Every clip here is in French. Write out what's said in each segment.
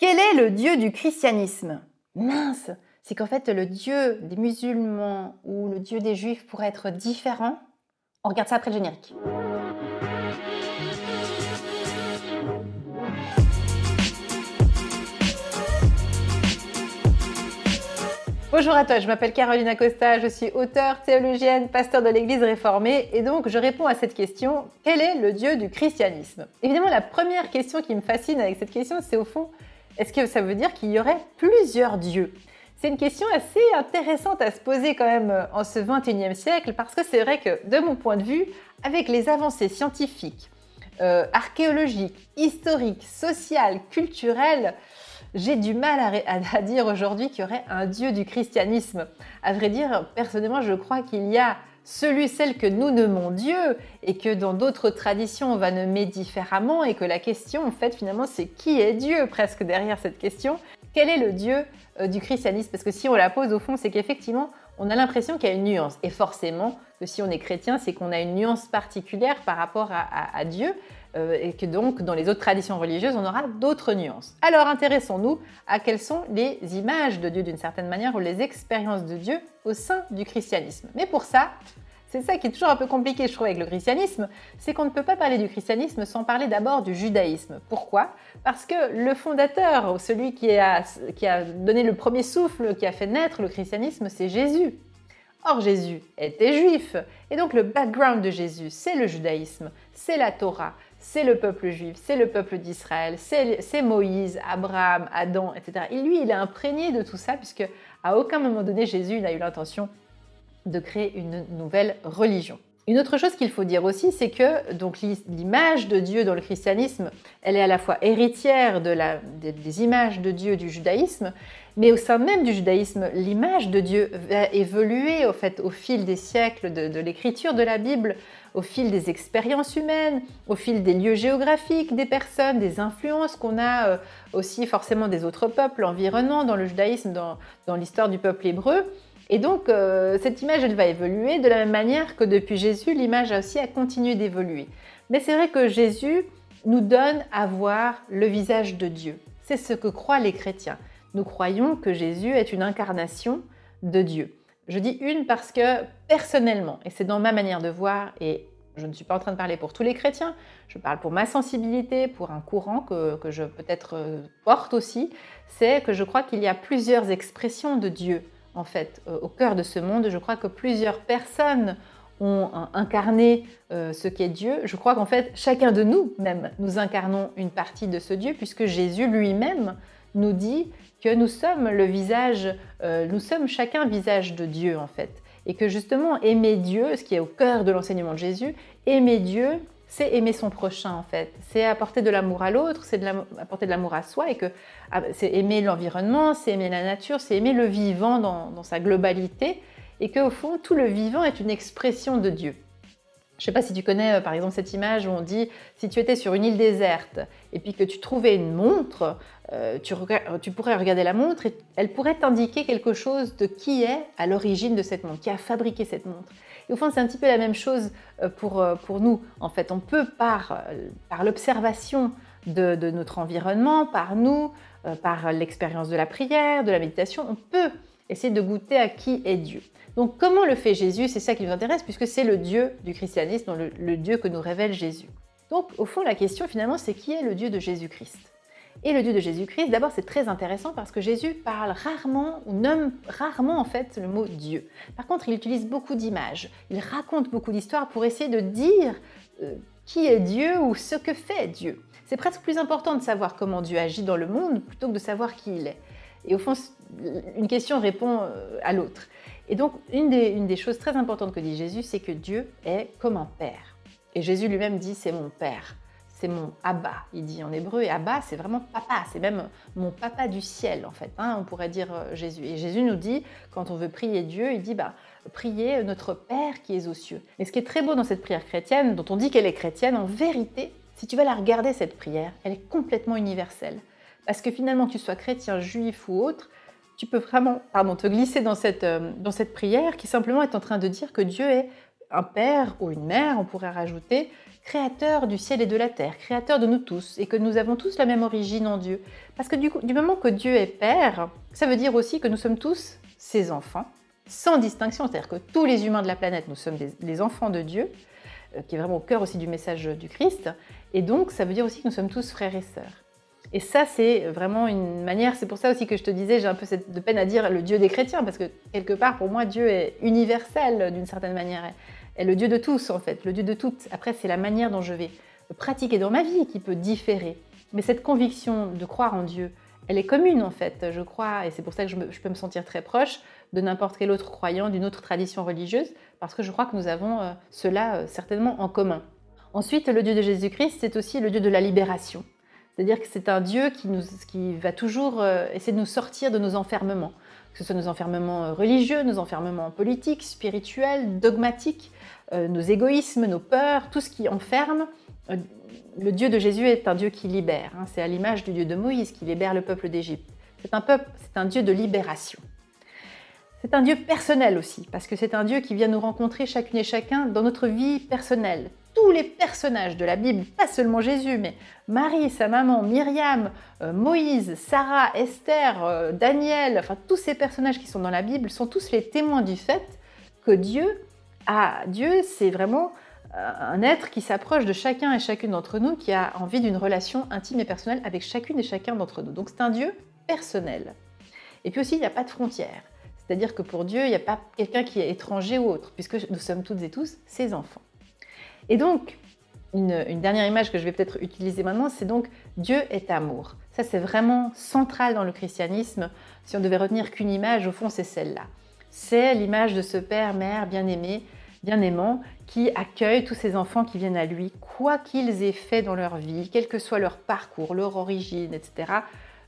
Quel est le Dieu du christianisme? Mince C'est qu'en fait le Dieu des musulmans ou le Dieu des juifs pourrait être différent. On regarde ça après le générique. Bonjour à toi, je m'appelle Caroline Acosta, je suis auteure, théologienne, pasteur de l'Église réformée et donc je réponds à cette question, quel est le Dieu du christianisme? Évidemment, la première question qui me fascine avec cette question, c'est au fond, est-ce que ça veut dire qu'il y aurait plusieurs dieux? C'est une question assez intéressante à se poser quand même euh, en ce 21e siècle parce que c'est vrai que de mon point de vue, avec les avancées scientifiques, euh, archéologiques, historiques, sociales, culturelles, j'ai du mal à, dire aujourd'hui qu'il y aurait un Dieu du christianisme. À vrai dire, personnellement, je crois qu'il y a celui, celle que nous nommons Dieu et que dans d'autres traditions on va nommer différemment et que la question en fait finalement c'est qui est Dieu presque derrière cette question. Quel est le Dieu euh, du christianisme? Parce que si on la pose au fond c'est qu'effectivement on a l'impression qu'il y a une nuance et forcément si on est chrétien c'est qu'on a une nuance particulière par rapport à Dieu. Euh, et que donc dans les autres traditions religieuses, on aura d'autres nuances. Alors intéressons-nous à quelles sont les images de Dieu d'une certaine manière ou les expériences de Dieu au sein du christianisme. Mais pour ça, c'est ça qui est toujours un peu compliqué, je trouve, avec le christianisme, c'est qu'on ne peut pas parler du christianisme sans parler d'abord du judaïsme. Pourquoi? Parce que le fondateur, celui qui a, qui a donné le premier souffle, qui a fait naître le christianisme, c'est Jésus. Or, Jésus était juif. Et donc, le background de Jésus, c'est le judaïsme, c'est la Torah, c'est le peuple juif, c'est le peuple d'Israël, c'est Moïse, Abraham, Adam, etc. Et lui, il est imprégné de tout ça, puisque à aucun moment donné, Jésus n'a eu l'intention de créer une nouvelle religion. Une autre chose qu'il faut dire aussi, c'est que donc l'image de Dieu dans le christianisme, elle est à la fois héritière des, images de Dieu du judaïsme, mais au sein même du judaïsme, l'image de Dieu va évoluer au fait au fil des siècles de, l'écriture de la Bible, au fil des expériences humaines, au fil des lieux géographiques, des personnes, des influences qu'on a euh, aussi forcément des autres peuples environnants dans le judaïsme, dans l'histoire du peuple hébreu. Et donc, euh, cette image, elle va évoluer de la même manière que depuis Jésus, l'image aussi a continué d'évoluer. Mais c'est vrai que Jésus nous donne à voir le visage de Dieu. C'est ce que croient les chrétiens. Nous croyons que Jésus est une incarnation de Dieu. Je dis une parce que personnellement, et c'est dans ma manière de voir, et je ne suis pas en train de parler pour tous les chrétiens, je parle pour ma sensibilité, pour un courant que, que je peut-être euh, porte aussi, c'est que je crois qu'il y a plusieurs expressions de Dieu en fait, euh, au cœur de ce monde. Je crois que plusieurs personnes ont incarné euh, ce qu'est Dieu. Je crois qu'en fait, chacun de nous, même, nous incarnons une partie de ce Dieu, puisque Jésus lui-même nous dit que nous sommes le visage, euh, nous sommes chacun visage de Dieu, en fait. Et que justement, aimer Dieu, ce qui est au cœur de l'enseignement de Jésus, aimer Dieu, c'est aimer son prochain en fait. C'est apporter de l'amour à l'autre, c'est apporter de l'amour à soi et que ah, c'est aimer l'environnement, c'est aimer la nature, c'est aimer le vivant dans, sa globalité et qu'au fond tout le vivant est une expression de Dieu. Je ne sais pas si tu connais euh, par exemple cette image où on dit si tu étais sur une île déserte et puis que tu trouvais une montre, euh, tu, pourrais regarder la montre et elle pourrait t'indiquer quelque chose de qui est à l'origine de cette montre, qui a fabriqué cette montre. Et au fond, c'est un petit peu la même chose euh, pour, pour nous. En fait, on peut, par, par l'observation de, de, notre environnement, par nous, par l'expérience de la prière, de la méditation, on peut essayer de goûter à qui est Dieu. Donc comment le fait Jésus C'est ça qui nous intéresse puisque c'est le Dieu du christianisme, le, le Dieu que nous révèle Jésus. Donc au fond, la question finalement, c'est qui est le Dieu de Jésus-Christ? Et le Dieu de Jésus-Christ, d'abord c'est très intéressant parce que Jésus parle rarement ou nomme rarement en fait le mot Dieu. Par contre, il utilise beaucoup d'images, il raconte beaucoup d'histoires pour essayer de dire euh, qui est Dieu ou ce que fait Dieu. C'est presque plus important de savoir comment Dieu agit dans le monde plutôt que de savoir qui il est. Et au fond, une question répond euh, à l'autre. Et donc, une des, choses très importantes que dit Jésus, c'est que Dieu est comme un père. Et Jésus lui-même dit, c'est mon père c'est mon Abba, il dit en hébreu. Et Abba, c'est vraiment papa, c'est même mon papa du ciel, en fait. Hein, on pourrait dire euh, Jésus. Et Jésus nous dit, quand on veut prier Dieu, il dit, bah, priez notre Père qui est aux cieux. Et ce qui est très beau dans cette prière chrétienne, dont on dit qu'elle est chrétienne, en vérité, si tu vas la regarder, cette prière, elle est complètement universelle. Parce que finalement, que tu sois chrétien, juif ou autre, tu peux vraiment te glisser dans cette, euh, dans cette prière qui simplement est en train de dire que Dieu est un père ou une mère, on pourrait rajouter, créateur du ciel et de la terre, créateur de nous tous, et que nous avons tous la même origine en Dieu. Parce que du, du moment que Dieu est Père, ça veut dire aussi que nous sommes tous ses enfants, sans distinction, c'est-à-dire que tous les humains de la planète, nous sommes des, les enfants de Dieu, euh, qui est vraiment au cœur aussi du message du Christ, et donc ça veut dire aussi que nous sommes tous frères et sœurs. Et ça, c'est vraiment une manière, c'est pour ça aussi que je te disais, j'ai un peu de peine à dire le Dieu des chrétiens, parce que quelque part, pour moi, Dieu est universel d'une certaine manière, est le Dieu de tous en fait, le Dieu de toutes. Après, c'est la manière dont je vais pratiquer dans ma vie qui peut différer. Mais cette conviction de croire en Dieu, elle est commune en fait, je crois, et c'est pour ça que je, je, peux me sentir très proche de n'importe quel autre croyant d'une autre tradition religieuse, parce que je crois que nous avons euh, cela euh, certainement en commun. Ensuite, le Dieu de Jésus-Christ, c'est aussi le Dieu de la libération. C'est-à-dire que c'est un Dieu qui, va toujours euh, essayer de nous sortir de nos enfermements, que ce soit nos enfermements euh, religieux, nos enfermements politiques, spirituels, dogmatiques, euh, nos égoïsmes, nos peurs, tout ce qui enferme. Le Dieu de Jésus est un Dieu qui libère. Hein. C'est à l'image du Dieu de Moïse qui libère le peuple d'Égypte. C'est un c'est un Dieu de libération. C'est un Dieu personnel aussi, parce que c'est un Dieu qui vient nous rencontrer chacune et chacun dans notre vie personnelle, tous les personnages de la Bible, pas seulement Jésus, mais Marie, sa maman, Myriam, euh, Moïse, Sarah, Esther, euh, Daniel, enfin tous ces personnages qui sont dans la Bible sont tous les témoins du fait que Dieu a Dieu, c'est vraiment euh, un être qui s'approche de chacun et chacune d'entre nous, qui a envie d'une relation intime et personnelle avec chacune et chacun d'entre nous. Donc c'est un Dieu personnel. Et puis aussi, il n'y a pas de frontières. C'est-à-dire que pour Dieu, il n'y a pas quelqu'un qui est étranger ou autre, puisque nous sommes toutes et tous ses enfants. Et donc, une, dernière image que je vais peut-être utiliser maintenant, c'est donc Dieu est amour. Ça, c'est vraiment central dans le christianisme. Si on devait retenir qu'une image, au fond, c'est celle-là. C'est l'image de ce Père, Mère bien-aimé, bien-aimant, qui accueille tous ces enfants qui viennent à lui, quoi qu'ils aient fait dans leur vie, quel que soit leur parcours, leur origine, etc.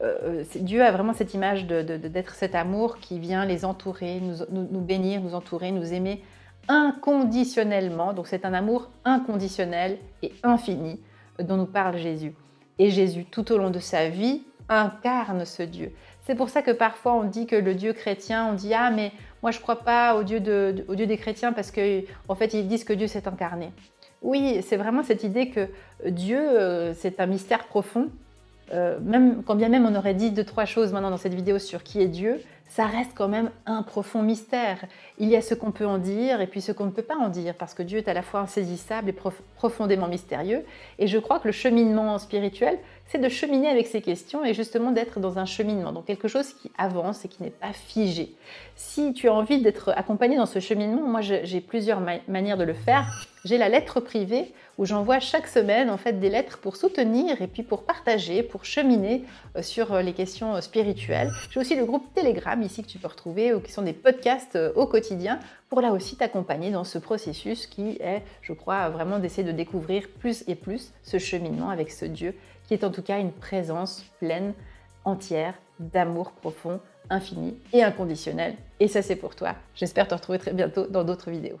Euh, euh, Dieu a vraiment cette image d'être cet amour qui vient les entourer, nous bénir, nous entourer, nous aimer inconditionnellement. Donc c'est un amour inconditionnel et infini dont nous parle Jésus. Et Jésus, tout au long de sa vie, incarne ce Dieu. C'est pour ça que parfois on dit que le Dieu chrétien, on dit ah mais moi je crois pas au Dieu, de, au Dieu des chrétiens parce qu'en en fait ils disent que Dieu s'est incarné. Oui, c'est vraiment cette idée que Dieu euh, c'est un mystère profond. Euh, même quand bien même on aurait dit deux trois choses maintenant dans cette vidéo sur qui est Dieu, ça reste quand même un profond mystère. Il y a ce qu'on peut en dire et puis ce qu'on ne peut pas en dire, parce que Dieu est à la fois insaisissable et profondément mystérieux. Et je crois que le cheminement spirituel, c'est de cheminer avec ces questions et justement d'être dans un cheminement, donc quelque chose qui avance et qui n'est pas figé. Si tu as envie d'être accompagné dans ce cheminement, moi j'ai plusieurs manières de le faire. J'ai la lettre privée où j'envoie chaque semaine en fait des lettres pour soutenir et puis pour partager, pour cheminer euh, sur euh, les questions euh, spirituelles. J'ai aussi le groupe Telegram ici que tu peux retrouver ou qui sont des podcasts au quotidien pour là aussi t'accompagner dans ce processus qui est, je crois, vraiment d'essayer de découvrir plus et plus ce cheminement avec ce Dieu qui est en tout cas une présence pleine, entière, d'amour profond, infini et inconditionnel. Et ça, c'est pour toi. J'espère te retrouver très bientôt dans d'autres vidéos.